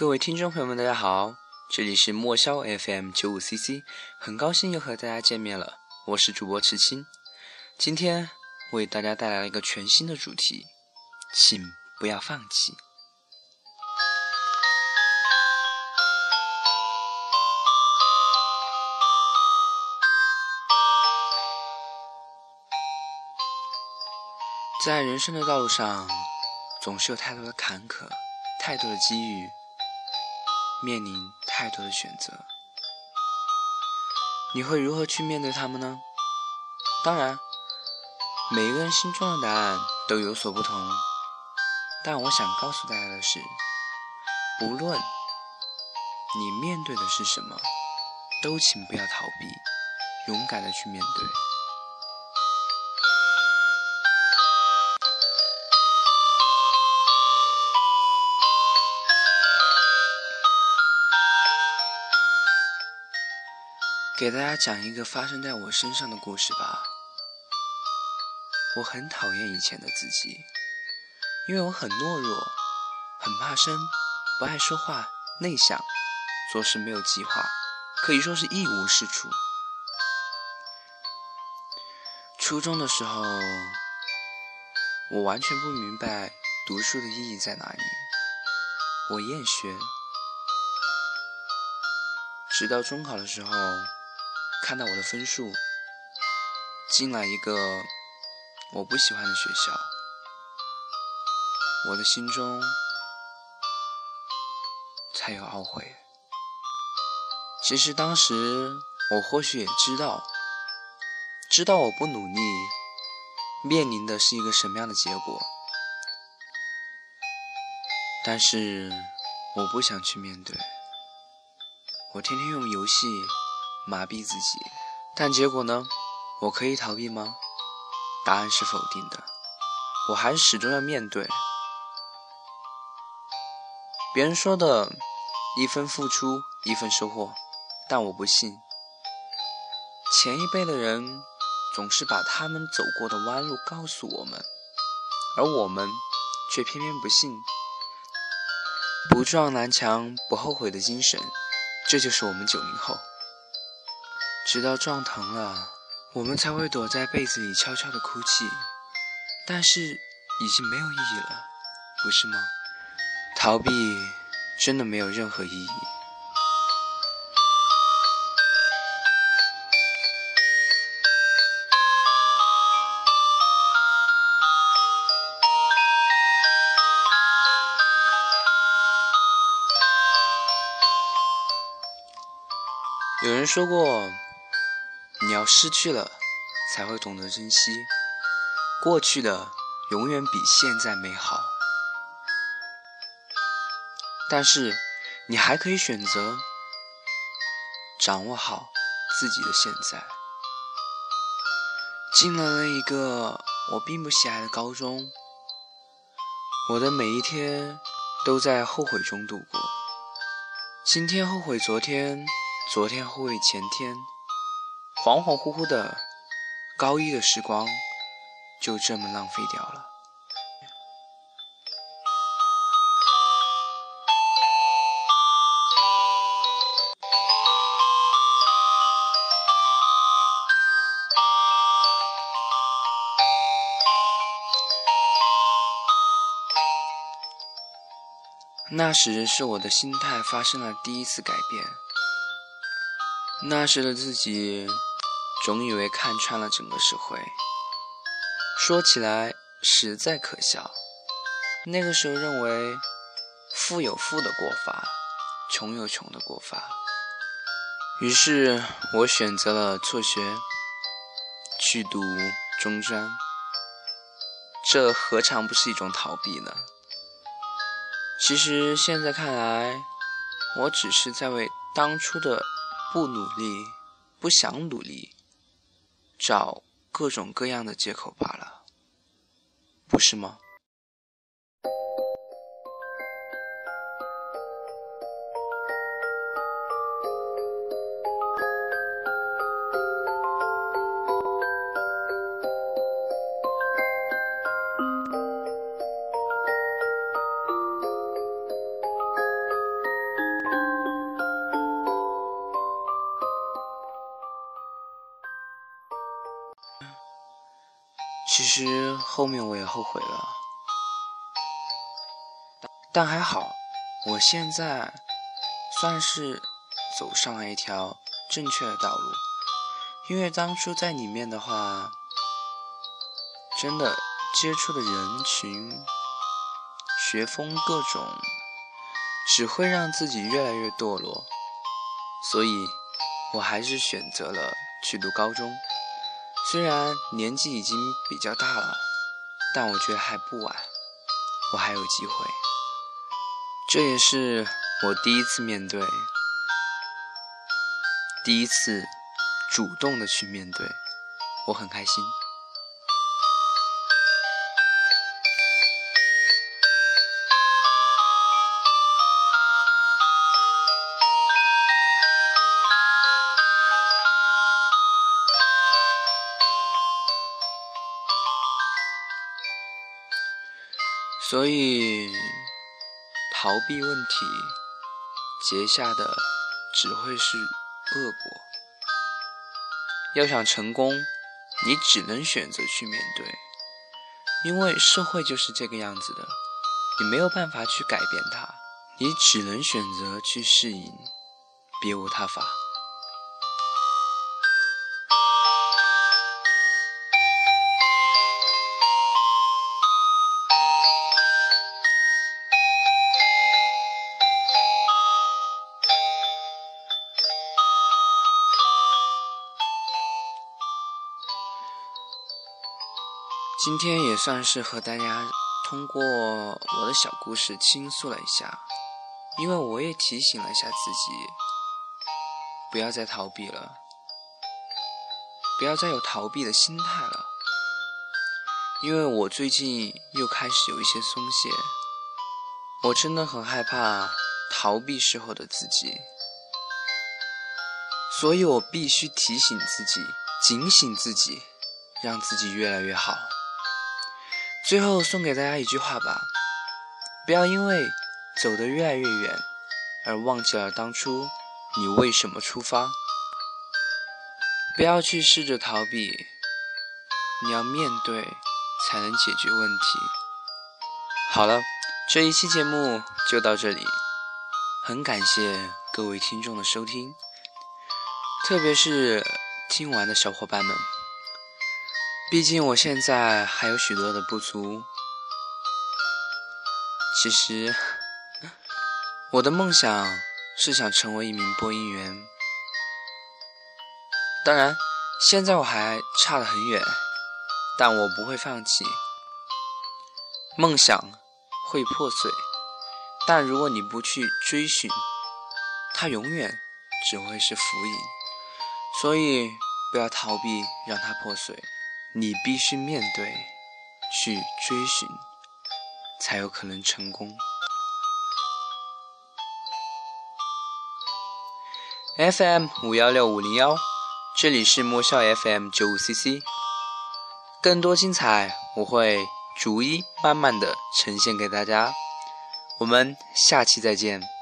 各位听众朋友们，大家好，这里是莫萧 FM 九五 CC，很高兴又和大家见面了，我是主播迟青，今天为大家带来了一个全新的主题，请不要放弃。在人生的道路上，总是有太多的坎坷，太多的机遇，面临太多的选择。你会如何去面对他们呢？当然，每一个人心中的答案都有所不同。但我想告诉大家的是，无论你面对的是什么，都请不要逃避，勇敢的去面对。给大家讲一个发生在我身上的故事吧。我很讨厌以前的自己，因为我很懦弱，很怕生，不爱说话，内向，做事没有计划，可以说是一无是处。初中的时候，我完全不明白读书的意义在哪里，我厌学，直到中考的时候。看到我的分数进了一个我不喜欢的学校，我的心中才有懊悔。其实当时我或许也知道，知道我不努力，面临的是一个什么样的结果，但是我不想去面对，我天天用游戏。麻痹自己，但结果呢？我可以逃避吗？答案是否定的。我还是始终要面对。别人说的一分付出一分收获，但我不信。前一辈的人总是把他们走过的弯路告诉我们，而我们却偏偏不信。不撞南墙不后悔的精神，这就是我们九零后。直到撞疼了，我们才会躲在被子里悄悄的哭泣。但是已经没有意义了，不是吗？逃避真的没有任何意义。有人说过。你要失去了，才会懂得珍惜。过去的永远比现在美好，但是你还可以选择掌握好自己的现在。进了那一个我并不喜爱的高中，我的每一天都在后悔中度过。今天后悔昨天，昨天后悔前天。恍恍惚惚的高一的时光就这么浪费掉了。那时是我的心态发生了第一次改变。那时的自己。总以为看穿了整个社会，说起来实在可笑。那个时候认为，富有富的过法，穷有穷的过法。于是我选择了辍学，去读中专。这何尝不是一种逃避呢？其实现在看来，我只是在为当初的不努力、不想努力。找各种各样的借口罢了，不是吗？其实后面我也后悔了，但还好，我现在算是走上了一条正确的道路。因为当初在里面的话，真的接触的人群、学风各种，只会让自己越来越堕落。所以，我还是选择了去读高中。虽然年纪已经比较大了，但我觉得还不晚，我还有机会。这也是我第一次面对，第一次主动的去面对，我很开心。所以，逃避问题结下的只会是恶果。要想成功，你只能选择去面对，因为社会就是这个样子的，你没有办法去改变它，你只能选择去适应，别无他法。今天也算是和大家通过我的小故事倾诉了一下，因为我也提醒了一下自己，不要再逃避了，不要再有逃避的心态了，因为我最近又开始有一些松懈，我真的很害怕逃避时候的自己，所以我必须提醒自己，警醒自己，让自己越来越好。最后送给大家一句话吧：不要因为走得越来越远，而忘记了当初你为什么出发。不要去试着逃避，你要面对才能解决问题。好了，这一期节目就到这里，很感谢各位听众的收听，特别是听完的小伙伴们。毕竟我现在还有许多的不足。其实，我的梦想是想成为一名播音员。当然，现在我还差得很远，但我不会放弃。梦想会破碎，但如果你不去追寻，它永远只会是浮影。所以，不要逃避，让它破碎。你必须面对，去追寻，才有可能成功。FM 五幺六五零幺，这里是莫笑 FM 九五 CC，更多精彩我会逐一慢慢的呈现给大家。我们下期再见。